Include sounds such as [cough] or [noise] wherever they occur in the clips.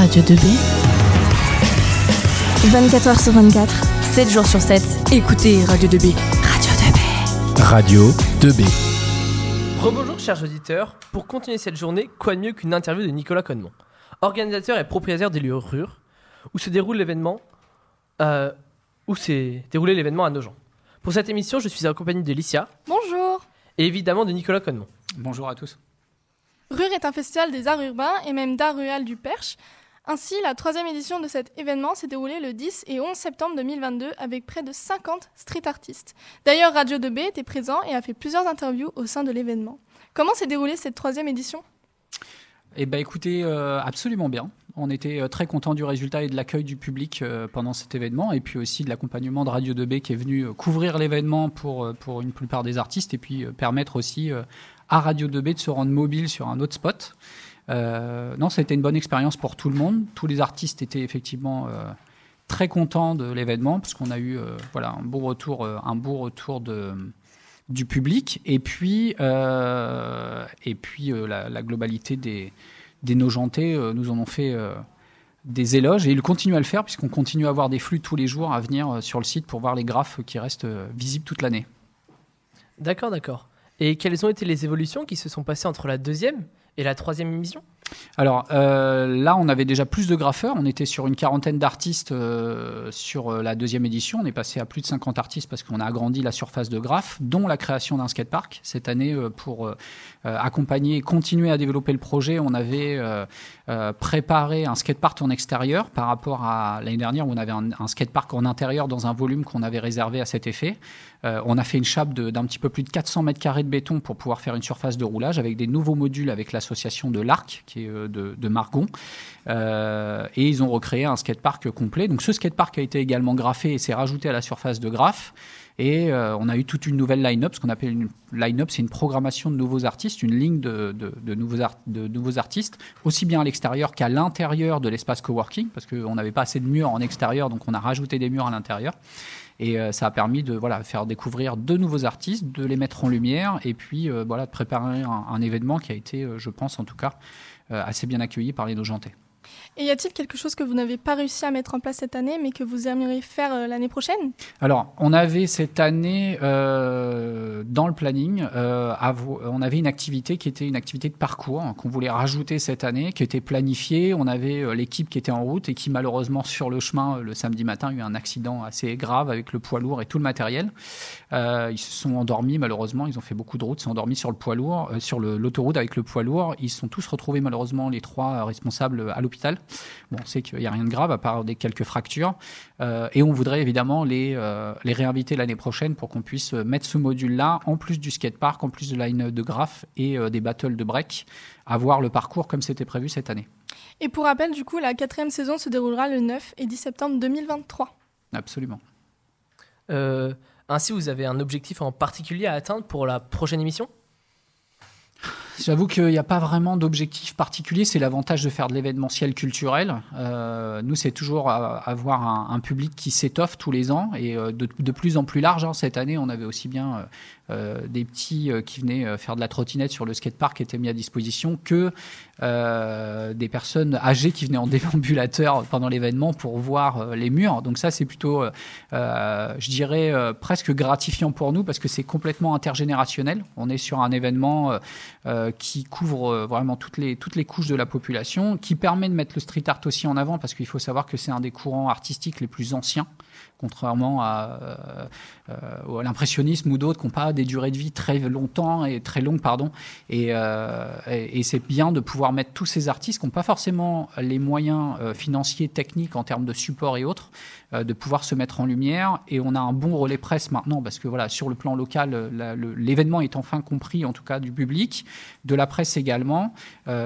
Radio 2B. 24h sur 24, 7 jours sur 7. Écoutez Radio 2B. Radio 2B. Radio 2B. Rebonjour chers auditeurs, pour continuer cette journée, quoi de mieux qu'une interview de Nicolas Connemont, organisateur et propriétaire des lieux rures, où se déroule l'événement, euh, où s'est déroulé l'événement à Nogent. Pour cette émission, je suis accompagné de Licia Bonjour et évidemment de Nicolas Connemont. Bonjour à tous. Rure est un festival des arts urbains et même d'art rural du Perche. Ainsi, la troisième édition de cet événement s'est déroulée le 10 et 11 septembre 2022 avec près de 50 street artistes. D'ailleurs, Radio 2B était présent et a fait plusieurs interviews au sein de l'événement. Comment s'est déroulée cette troisième édition? Eh ben, écoutez, euh, absolument bien. On était euh, très content du résultat et de l'accueil du public euh, pendant cet événement, et puis aussi de l'accompagnement de Radio 2B qui est venu couvrir l'événement pour, pour une plupart des artistes, et puis permettre aussi à Radio 2B de se rendre mobile sur un autre spot. Euh, non, été une bonne expérience pour tout le monde. Tous les artistes étaient effectivement euh, très contents de l'événement, puisqu'on a eu euh, voilà, un beau retour, euh, un beau retour du public, et puis, et puis la, globalité des, des Nogentais euh, nous en ont fait des éloges et ils continuent à le faire puisqu'on continue à avoir des flux tous les jours à venir sur le site pour voir les graphes qui restent visibles toute l'année. D'accord, d'accord. Et quelles ont été les évolutions qui se sont passées entre la deuxième et la troisième émission? Alors euh, là, on avait déjà plus de graffeurs. On était sur une quarantaine d'artistes euh, sur euh, la deuxième édition. On est passé à plus de 50 artistes parce qu'on a agrandi la surface de graphes, dont la création d'un skatepark. Cette année, pour accompagner et continuer à développer le projet, on avait euh, préparé un skatepark en extérieur par rapport à l'année dernière où on avait un, skatepark en intérieur dans un volume qu'on avait réservé à cet effet. Euh, on a fait une chape d'un petit peu plus de 400 mètres carrés de béton pour pouvoir faire une surface de roulage avec des nouveaux modules avec l'association de l'Arc, qui est euh, de, Margon. Et ils ont recréé un skatepark complet. Donc ce skatepark a été également graffé et s'est rajouté à la surface de graphe. Et euh, on a eu toute une nouvelle line-up, ce qu'on appelle une line-up, c'est une programmation de nouveaux artistes, une ligne de, nouveaux, artistes, aussi bien à l'extérieur qu'à l'intérieur de l'espace coworking, parce qu'on n'avait pas assez de murs en extérieur, donc on a rajouté des murs à l'intérieur. Et euh, ça a permis de voilà, faire découvrir de nouveaux artistes, de les mettre en lumière, et puis euh, voilà, de préparer un, événement qui a été, je pense en tout cas, assez bien accueilli par les Nogentais. Et y a-t-il quelque chose que vous n'avez pas réussi à mettre en place cette année mais que vous aimeriez faire euh, l'année prochaine? Alors, on avait cette année euh, dans le planning, euh, on avait une activité qui était une activité de parcours hein, qu'on voulait rajouter cette année, qui était planifiée. On avait l'équipe qui était en route et qui malheureusement sur le chemin le samedi matin a eu un accident assez grave avec le poids lourd et tout le matériel. Ils se sont endormis malheureusement, ils ont fait beaucoup de routes, se sont endormis sur le poids lourd, sur l'autoroute avec le poids lourd. Ils se sont tous retrouvés malheureusement les trois responsables à l'hôpital. Bon, on sait qu'il n'y a rien de grave à part des quelques fractures. Euh, et on voudrait évidemment les, euh, les réinviter l'année prochaine pour qu'on puisse mettre ce module-là, en plus du skatepark, en plus de line de graph et euh, des battles de break, avoir le parcours comme c'était prévu cette année. Et pour rappel, du coup, la quatrième saison se déroulera le 9 et 10 septembre 2023. Absolument. Euh, Ainsi, vous avez un objectif en particulier à atteindre pour la prochaine émission? J'avoue qu'il n'y a pas vraiment d'objectif particulier. C'est l'avantage de faire de l'événementiel culturel. Euh, nous, c'est toujours avoir un, public qui s'étoffe tous les ans et euh, de, plus en plus large. hein. Cette année, on avait aussi bien euh, des petits qui venaient faire de la trottinette sur le skatepark qui étaient mis à disposition que des personnes âgées qui venaient en [laughs] déambulateur pendant l'événement pour voir les murs. Donc ça, c'est plutôt, je dirais, presque gratifiant pour nous parce que c'est complètement intergénérationnel. On est sur un événement euh, qui couvre euh, vraiment toutes les, toutes les couches de la population, qui permet de mettre le street art aussi en avant parce qu'il faut savoir que c'est un des courants artistiques les plus anciens contrairement à, euh, euh, à l'impressionnisme ou d'autres qui n'ont pas des durées de vie très longtemps et très longues, pardon. Et, euh, et, c'est bien de pouvoir mettre tous ces artistes qui n'ont pas forcément les moyens financiers, techniques en termes de support et autres, de pouvoir se mettre en lumière. Et on a un bon relais presse maintenant parce que voilà, sur le plan local, l'événement est enfin compris, en tout cas du public, de la presse également,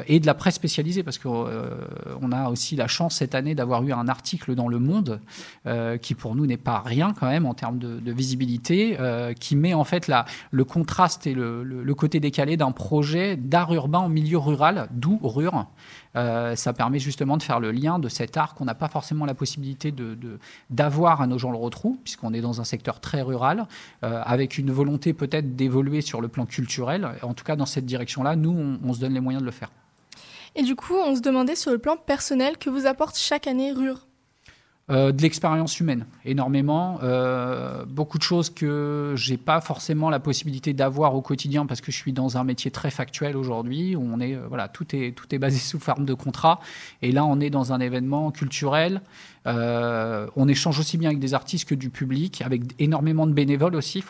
et de la presse spécialisée parce que on a aussi la chance cette année d'avoir eu un article dans Le Monde qui pour nous n'est pas rien quand même en termes de, visibilité, euh, qui met en fait la, le contraste et le, côté décalé d'un projet d'art urbain en milieu rural, d'où Rure. Euh, ça permet justement de faire le lien de cet art qu'on n'a pas forcément la possibilité de, de- d'avoir à nos gens le retrouvent, puisqu'on est dans un secteur très rural, euh, avec une volonté peut-être d'évoluer sur le plan culturel. En tout cas, dans cette direction-là, nous, on se donne les moyens de le faire. Et du coup, on se demandait sur le plan personnel que vous apporte chaque année RUR. Euh, de l'expérience humaine, énormément. Euh, beaucoup de choses que j'ai pas forcément la possibilité d'avoir au quotidien parce que je suis dans un métier très factuel aujourd'hui on est, euh, voilà, tout est, tout est basé [laughs] sous forme de contrat. Et là, on est dans un événement culturel. on échange aussi bien avec des artistes que du public, avec énormément de bénévoles aussi.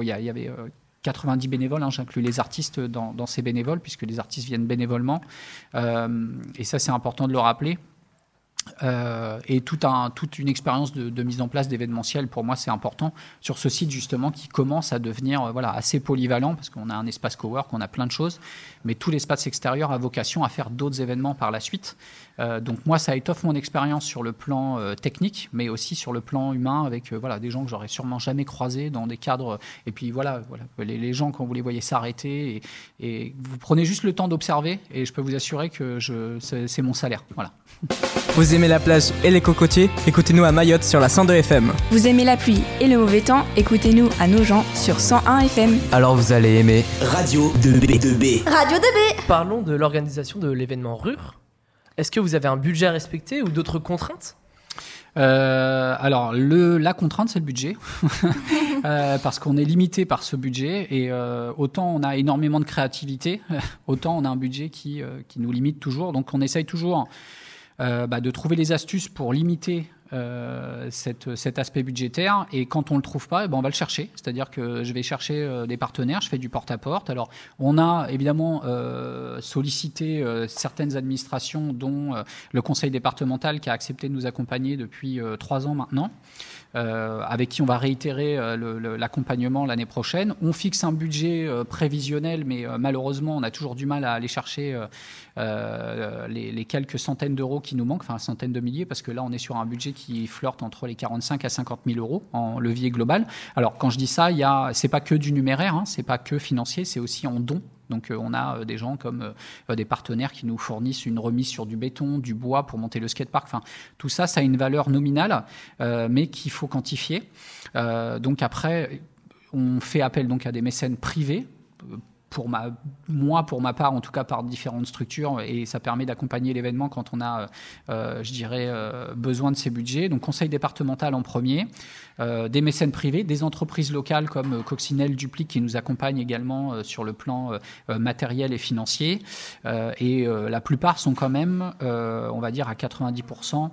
Il y, avait 90 bénévoles, hein, j'inclus les artistes dans, ces bénévoles, puisque les artistes viennent bénévolement. et ça, c'est important de le rappeler. Euh, et toute une expérience de, mise en place d'événementiel, pour moi, c'est important sur ce site justement qui commence à devenir euh, voilà, assez polyvalent parce qu'on a un espace cowork, on a plein de choses, mais tout l'espace extérieur a vocation à faire d'autres événements par la suite. Euh, donc moi, ça étoffe mon expérience sur le plan technique, mais aussi sur le plan humain avec voilà, des gens que j'aurais sûrement jamais croisés dans des cadres. Et puis voilà, voilà les, gens, quand vous les voyez s'arrêter, et, et, vous prenez juste le temps d'observer, et je peux vous assurer que c'est mon salaire. Voilà. [laughs] Vous aimez la plage et les cocotiers Écoutez-nous à Mayotte sur la 102 FM. Vous aimez la pluie et le mauvais temps Écoutez-nous à Nogent sur 101 FM. Alors vous allez aimer Radio 2B2B. Radio 2B Parlons de l'organisation de l'événement RUR. Est-ce que vous avez un budget à respecter ou d'autres contraintes? Euh, alors, le, la contrainte, c'est le budget, [laughs] euh, parce qu'on est limité par ce budget, et euh, autant on a énormément de créativité, [laughs] autant on a un budget qui, qui nous limite toujours. Donc, on essaye toujours euh, bah, de trouver les astuces pour limiter euh, cet aspect budgétaire. Et quand on le trouve pas, eh ben on va le chercher. C'est-à-dire que je vais chercher euh, des partenaires, je fais du porte-à-porte. Alors, on a évidemment euh, sollicité certaines administrations, dont le conseil départemental qui a accepté de nous accompagner depuis trois ans maintenant. Avec qui on va réitérer l'accompagnement l'année prochaine. On fixe un budget prévisionnel, mais malheureusement, on a toujours du mal à aller chercher les, les, quelques centaines d'euros qui nous manquent, enfin centaines de milliers, parce que là, on est sur un budget qui flirte entre les 45 à 50 000 euros en levier global. Alors, quand je dis ça, il a, c'est pas que du numéraire, hein, c'est pas que financier, c'est aussi en dons donc euh, on a euh, des gens comme euh, des partenaires qui nous fournissent une remise sur du béton, du bois pour monter le skatepark. Enfin, tout ça, ça a une valeur nominale, mais qu'il faut quantifier. donc après, on fait appel donc à des mécènes privés pour ma, moi, pour ma part, en tout cas par différentes structures, et ça permet d'accompagner l'événement quand on a, je dirais, besoin de ces budgets. Donc, conseil départemental en premier, euh, des mécènes privés, des entreprises locales comme euh, Coccinelle, Duplic qui nous accompagnent également euh, sur le plan matériel et financier. et la plupart sont quand même, on va dire à 90%,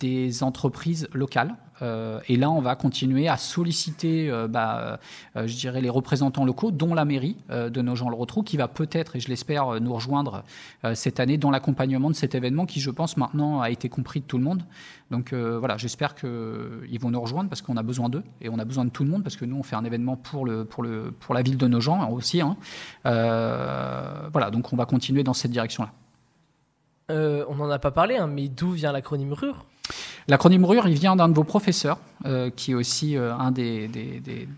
des entreprises locales. Et là, on va continuer à solliciter, bah, je dirais, les représentants locaux, dont la mairie de nos gens le retrou, qui va peut-être, et je l'espère, nous rejoindre cette année dans l'accompagnement de cet événement qui, je pense, maintenant a été compris de tout le monde. Donc voilà, j'espère qu'ils vont nous rejoindre parce qu'on a besoin d'eux et on a besoin de tout le monde parce que nous on fait un événement pour le pour le pour la ville de nos gens aussi. Hein. Euh, voilà, donc on va continuer dans cette direction-là. Euh, on n'en a pas parlé, hein, mais d'où vient l'acronyme RUR? L'acronyme RUR, il vient d'un de vos professeurs, euh, qui est aussi un des,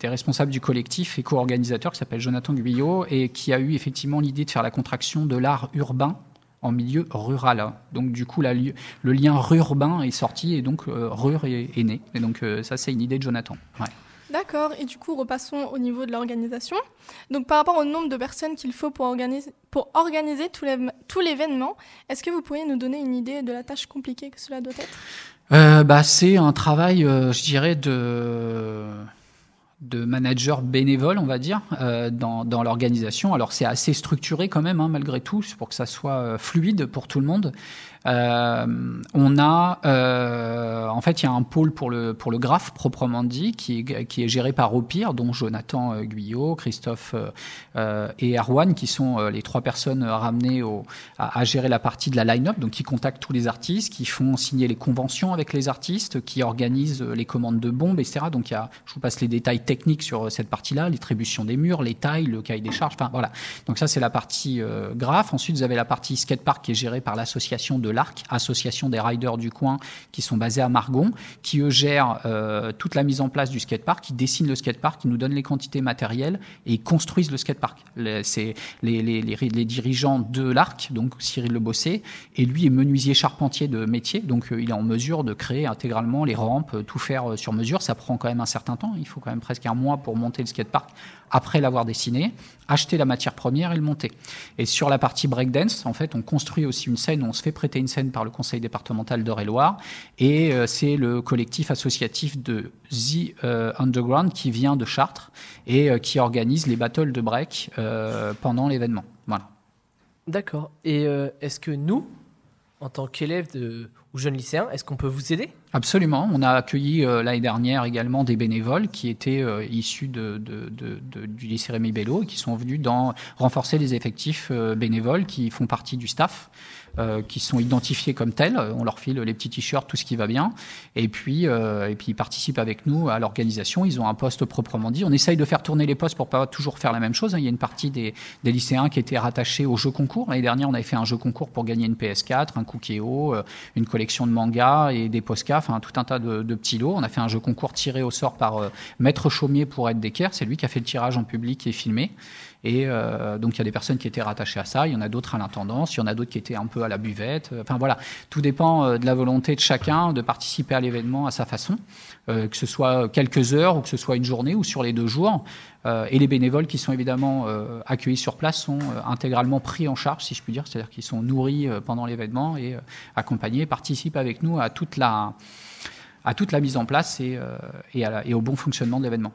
responsables du collectif et co-organisateur, qui s'appelle Jonathan Guyot, et qui a eu effectivement l'idée de faire la contraction de l'art urbain en milieu rural. Donc du coup, le lien rurbain est sorti et donc euh, rur est, né. Et donc euh, ça, c'est une idée de Jonathan. D'accord, et du coup, repassons au niveau de l'organisation. Donc par rapport au nombre de personnes qu'il faut pour organiser, tout l'événement, est-ce que vous pourriez nous donner une idée de la tâche compliquée que cela doit être? Euh, bah, C'est un travail, je dirais, de managers bénévoles, on va dire, euh, dans, l'organisation. Alors c'est assez structuré quand même, hein, malgré tout, pour que ça soit euh, fluide pour tout le monde. Euh, on a, euh, en fait, il y a un pôle pour le pour le graphe proprement dit, qui est qui est géré par Opir, dont Jonathan euh, Guyot, Christophe euh, et Erwan, qui sont les trois personnes ramenées au, à, gérer la partie de la line-up, donc qui contactent tous les artistes, qui font signer les conventions avec les artistes, qui organisent les commandes de bombes, etc. Donc il y a, je vous passe les détails techniques sur cette partie-là, l'attribution des murs, les tailles, le cahier des charges, enfin voilà. Donc ça c'est la partie graphe. Ensuite vous avez la partie skatepark qui est gérée par l'association de l'ARC, association des riders du coin qui sont basés à Margon, qui eux gèrent euh, toute la mise en place du skatepark, qui dessinent le skatepark, qui nous donnent les quantités matérielles et construisent le skatepark. C'est les, dirigeants de l'ARC, donc Cyril Le Bossé, et lui est menuisier charpentier de métier, donc euh, il est en mesure de créer intégralement les rampes, tout faire euh, sur mesure. Ça prend quand même un certain temps, il faut quand même presque un mois pour monter le skatepark après l'avoir dessiné, acheter la matière première et le monter. Et sur la partie breakdance, en fait, on construit aussi une scène, on se fait prêter scène par le conseil départemental d'Eure-et-Loire, et euh, c'est le collectif associatif de The euh, Underground qui vient de Chartres et euh, qui organise les battles de break pendant l'événement. Voilà. D'accord. Et est-ce que nous, en tant qu'élèves ou jeunes lycéens, est-ce qu'on peut vous aider? Absolument. On a accueilli euh, l'année dernière également des bénévoles qui étaient euh, issus de, du lycée Rémi Bello et qui sont venus dans, renforcer les effectifs euh, bénévoles qui font partie du staff. Qui sont identifiés comme tels. On leur file les petits t-shirts, tout ce qui va bien. Et puis, et puis ils participent avec nous à l'organisation. Ils ont un poste proprement dit. On essaye de faire tourner les postes pour pas toujours faire la même chose. Il y a une partie des, des lycéens qui étaient rattachés au jeu concours. L'année dernière, on avait fait un jeu concours pour gagner une PS4, un Cookéo, une collection de mangas et des postcards enfin tout un tas de, petits lots. On a fait un jeu concours tiré au sort par euh, Maître Chaumier pour être d'équerre. C'est lui qui a fait le tirage en public et filmé. Et euh, donc il y a des personnes qui étaient rattachées à ça, il y en a d'autres à l'intendance, il y en a d'autres qui étaient un peu à la buvette. Enfin voilà, tout dépend euh, de la volonté de chacun de participer à l'événement à sa façon, que ce soit quelques heures ou que ce soit une journée ou sur les deux jours. et les bénévoles qui sont évidemment accueillis sur place sont intégralement pris en charge, si je puis dire, c'est-à-dire qu'ils sont nourris pendant l'événement et accompagnés, participent avec nous à toute la mise en place euh, et, au bon fonctionnement de l'événement.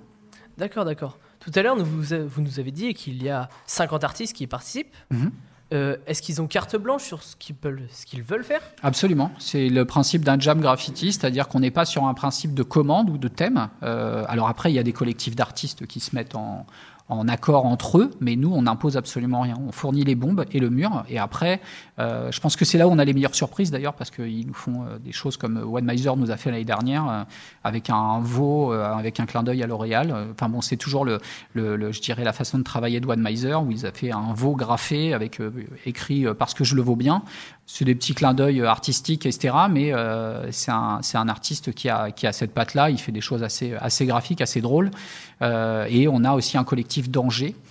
D'accord, d'accord. Tout à l'heure, vous, vous, nous avez dit qu'il y a 50 artistes qui y participent. Mhm. Euh, est-ce qu'ils ont carte blanche sur ce qu'ils veulent, qu'ils veulent faire? Absolument. C'est le principe d'un jam graffiti, c'est-à-dire qu'on n'est pas sur un principe de commande ou de thème. Euh, alors après, il y a des collectifs d'artistes qui se mettent en, en accord entre eux, mais nous, on n'impose absolument rien. On fournit les bombes et le mur, et après, euh, je pense que c'est là où on a les meilleures surprises d'ailleurs, parce qu'ils nous font euh, des choses comme One Miser nous a fait l'année dernière, euh, avec un veau, avec un clin d'œil à L'Oréal. Enfin bon, c'est toujours le, le, je dirais la façon de travailler de One Miser, où ils ont fait un veau graffé avec écrit parce que je le vaux bien. C'est des petits clins d'œil artistiques, etc. Mais c'est un, un, artiste qui a, qui a cette patte-là. Il fait des choses assez, assez graphiques, assez drôles. et on a aussi un collectif d'Angers. euh,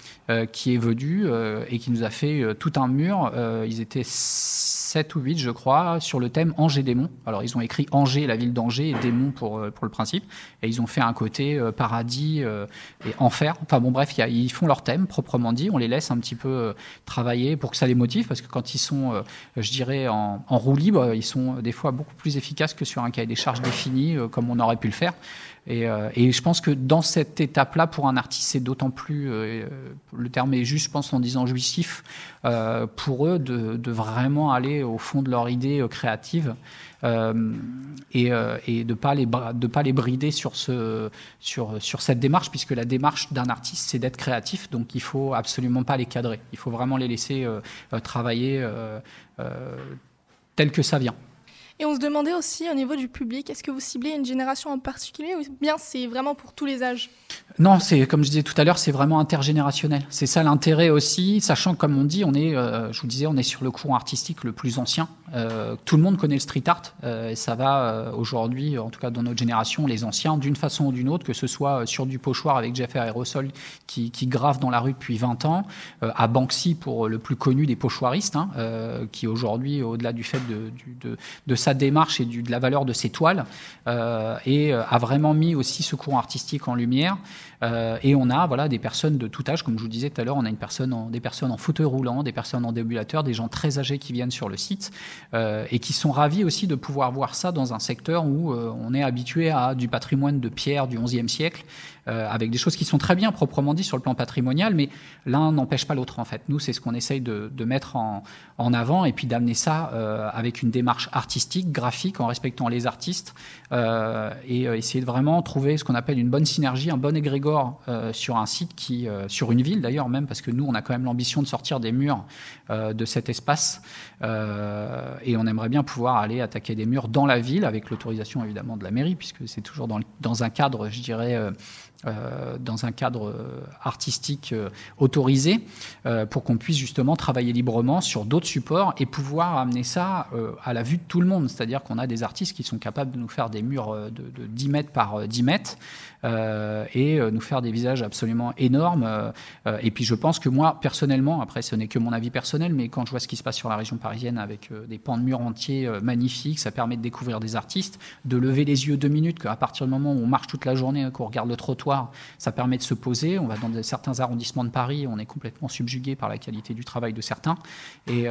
qui est venu euh, et qui nous a fait euh, tout un mur. ils étaient 7 ou 8, je crois, sur le thème Angers-Démon. Alors, ils ont écrit Angers, la ville d'Angers, et Démon pour, pour le principe. Et ils ont fait un côté paradis et enfer. Enfin, bon, bref, ils font leur thème, proprement dit. On les laisse un petit peu travailler pour que ça les motive, parce que quand ils sont, je dirais, en, en roue libre, ils sont des fois beaucoup plus efficaces que sur un cahier des charges défini, comme on aurait pu le faire. Euh, et, je pense que dans cette étape-là, pour un artiste, c'est d'autant plus, euh, le terme est juste, je pense, en disant jouissif, euh, pour eux de, vraiment aller au fond de leur idée créative et, et, de pas pas les brider sur ce sur sur cette démarche, puisque la démarche d'un artiste, c'est d'être créatif, donc il faut absolument pas les cadrer. Il faut vraiment les laisser travailler tel que ça vient. Et on se demandait aussi au niveau du public, est-ce que vous ciblez une génération en particulier ou bien c'est vraiment pour tous les âges? Non, c'est comme je disais tout à l'heure, c'est vraiment intergénérationnel. C'est ça l'intérêt aussi, sachant comme on dit, on est, euh, je vous disais, on est sur le courant artistique le plus ancien. Euh, tout le monde connaît le street art euh, et ça va aujourd'hui, en tout cas dans notre génération, les anciens, d'une façon ou d'une autre, que ce soit sur du pochoir avec Jeff Aerosol qui, qui grave dans la rue depuis 20 ans, à Banksy pour le plus connu des pochoiristes, hein, qui aujourd'hui, au-delà du fait de, de, de, sa démarche et de la valeur de ses toiles, et a vraiment mis aussi ce courant artistique en lumière. Euh, et on a voilà des personnes de tout âge, comme je vous disais tout à l'heure, on a des personnes en fauteuil roulant, des personnes en déambulateur, des gens très âgés qui viennent sur le site euh, et qui sont ravis aussi de pouvoir voir ça dans un secteur où euh, on est habitué à du patrimoine de pierre du XIe siècle, avec des choses qui sont très bien proprement dit sur le plan patrimonial, mais l'un n'empêche pas l'autre en fait. Nous, c'est ce qu'on essaye de, de, mettre en, en, avant et puis d'amener ça avec une démarche artistique, graphique, en respectant les artistes et essayer de vraiment trouver ce qu'on appelle une bonne synergie, un bon égrégore euh, sur un site qui, euh, sur une ville d'ailleurs même, parce que nous on a quand même l'ambition de sortir des murs euh, de cet espace et on aimerait bien pouvoir aller attaquer des murs dans la ville avec l'autorisation évidemment de la mairie, puisque c'est toujours dans, dans, un cadre, je dirais euh, dans un cadre euh, artistique euh, autorisé pour qu'on puisse justement travailler librement sur d'autres supports et pouvoir amener ça à la vue de tout le monde. C'est-à-dire qu'on a des artistes qui sont capables de nous faire des murs de, de 10 mètres par 10 mètres et nous faire des visages absolument énormes. et puis je pense que moi, personnellement, après ce n'est que mon avis personnel, mais quand je vois ce qui se passe sur la région parisienne avec des pans de murs entiers magnifiques, ça permet de découvrir des artistes, de lever les yeux deux minutes, qu'à partir du moment où on marche toute la journée, qu'on regarde le trottoir, ça permet de se poser. On va dans certains arrondissements de Paris, on est complètement subjugué par la qualité du travail de certains. Et,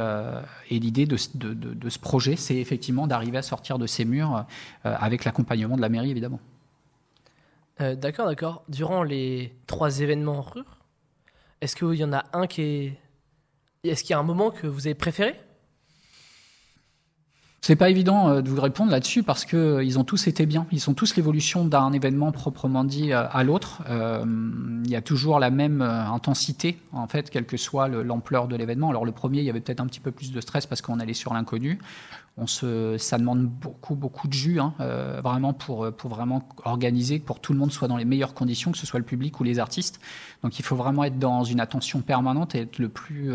et l'idée de, ce projet, c'est effectivement d'arriver à sortir de ces murs avec l'accompagnement de la mairie, évidemment. d'accord, d'accord. Durant les trois événements rur, est-ce qu'il y en a un qui est... Est-ce qu'il y a un moment que vous avez préféré? C'est pas évident euh, de vous répondre là-dessus parce que euh, ils ont tous été bien. Ils sont tous l'évolution d'un événement proprement dit euh, à l'autre. il y a toujours la même intensité en fait, quelle que soit l'ampleur de l'événement. Alors le premier, il y avait peut-être un petit peu plus de stress parce qu'on allait sur l'inconnu. On se, ça demande beaucoup beaucoup de jus, hein, vraiment pour pour vraiment organiser, pour que tout le monde soit dans les meilleures conditions, que ce soit le public ou les artistes. Donc il faut vraiment être dans une attention permanente et être le plus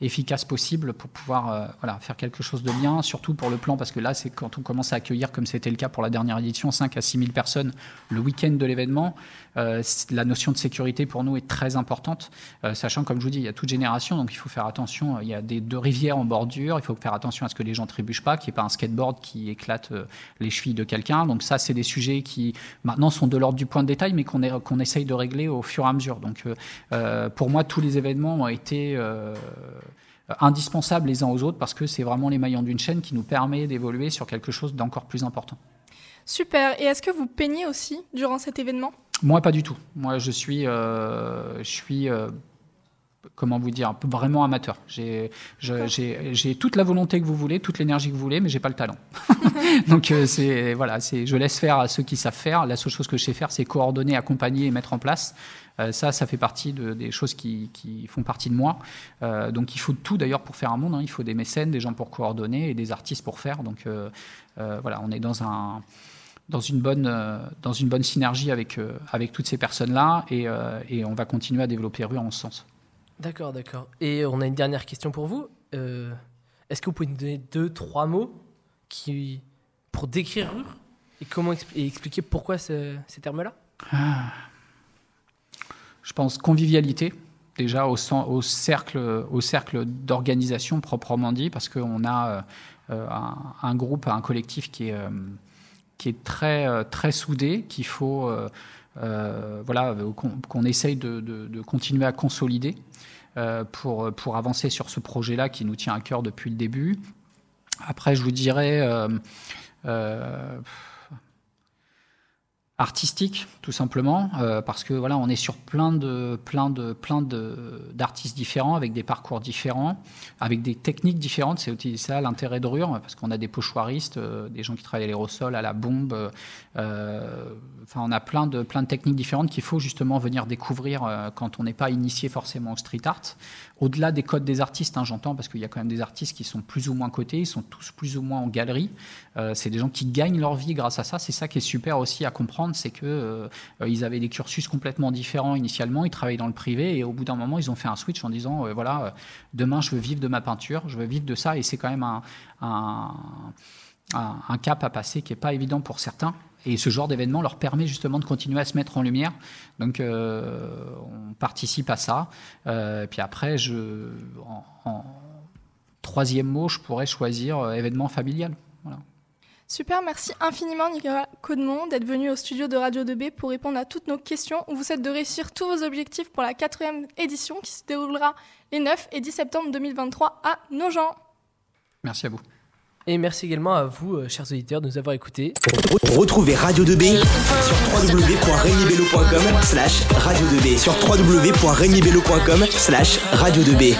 efficace possible pour pouvoir euh, voilà, faire quelque chose de bien, surtout pour le plan, parce que là, c'est quand on commence à accueillir, comme c'était le cas pour la dernière édition, 5 à 6 000 personnes le week-end de l'événement. Euh, la notion de sécurité pour nous est très importante, euh, sachant, comme je vous dis, il y a toute génération, donc il faut faire attention. Il y a des deux rivières en bordure, il faut faire attention à ce que les gens trébuchent pas, qu'il n'y ait pas un skateboard qui éclate les chevilles de quelqu'un. Donc ça, c'est des sujets qui maintenant sont de l'ordre du point de détail, mais qu'on qu'on essaye de régler au fur et à mesure. Donc pour moi, tous les événements ont été euh, indispensables les uns aux autres parce que c'est vraiment les maillons d'une chaîne qui nous permet d'évoluer sur quelque chose d'encore plus important. Super. Et est-ce que vous peignez aussi durant cet événement? Moi, pas du tout. Moi, je suis, euh, je suis euh, comment vous dire, vraiment amateur. J'ai toute la volonté que vous voulez, toute l'énergie que vous voulez, mais j'ai pas le talent. [laughs] Donc c'est voilà, c'est je laisse faire à ceux qui savent faire. La seule chose que je sais faire, c'est coordonner, accompagner et mettre en place. Euh, ça, ça fait partie de, des choses qui, font partie de moi. Euh, donc il faut tout d'ailleurs pour faire un monde. Hein. Il faut des mécènes, des gens pour coordonner et des artistes pour faire. Donc euh, voilà, on est dans un dans une bonne, dans une bonne synergie avec, avec toutes ces personnes-là et, et, on va continuer à développer Rue en ce sens. D'accord, d'accord. Et on a une dernière question pour vous. Est-ce que vous pouvez nous donner deux, trois mots qui, pour décrire et, comment, expliquer pourquoi ces termes-là? Ah je pense, convivialité, déjà au, cercle, au cercle d'organisation proprement dit, parce qu'on a euh, un, groupe, un collectif qui est, euh, qui est très, euh, très soudé, qu'il faut voilà, qu'on essaye de, continuer à consolider pour, pour avancer sur ce projet-là qui nous tient à cœur depuis le début. Après, je vous dirais artistique tout simplement euh, parce que voilà on est sur plein de plein d'artistes différents avec des parcours différents avec des techniques différentes. C'est aussi ça l'intérêt de Rure parce qu'on a des pochoiristes euh, des gens qui travaillent à l'aérosol à la bombe euh, on a plein de plein de techniques différentes qu'il faut justement venir découvrir quand on n'est pas initié forcément au street art. Au-delà des codes des artistes hein, j'entends parce qu'il y a quand même des artistes qui sont plus ou moins cotés ils sont tous plus ou moins en galerie. C'est des gens qui gagnent leur vie grâce à ça. C'est ça qui est super aussi à comprendre c'est que euh, ils avaient des cursus complètement différents initialement, ils travaillaient dans le privé et au bout d'un moment, ils ont fait un switch en disant euh, voilà, euh, demain, je veux vivre de ma peinture, je veux vivre de ça, et c'est quand même un, un, cap à passer qui n'est pas évident pour certains. Et ce genre d'événement leur permet justement de continuer à se mettre en lumière. Donc, on participe à ça. puis après, je, en, troisième mot, je pourrais choisir événement familial. Voilà. Super, merci infiniment Nicolas Caudemont d'être venu au studio de Radio 2B pour répondre à toutes nos questions. On vous souhaite de réussir tous vos objectifs pour la quatrième édition qui se déroulera les 9 et 10 septembre 2023 à Nogent. Merci à vous. Et merci également à vous, euh, chers auditeurs, de nous avoir écoutés. Retrouvez Radio 2B sur www.regnibello.com slash radio 2B sur www.regnibello.com slash radio 2B.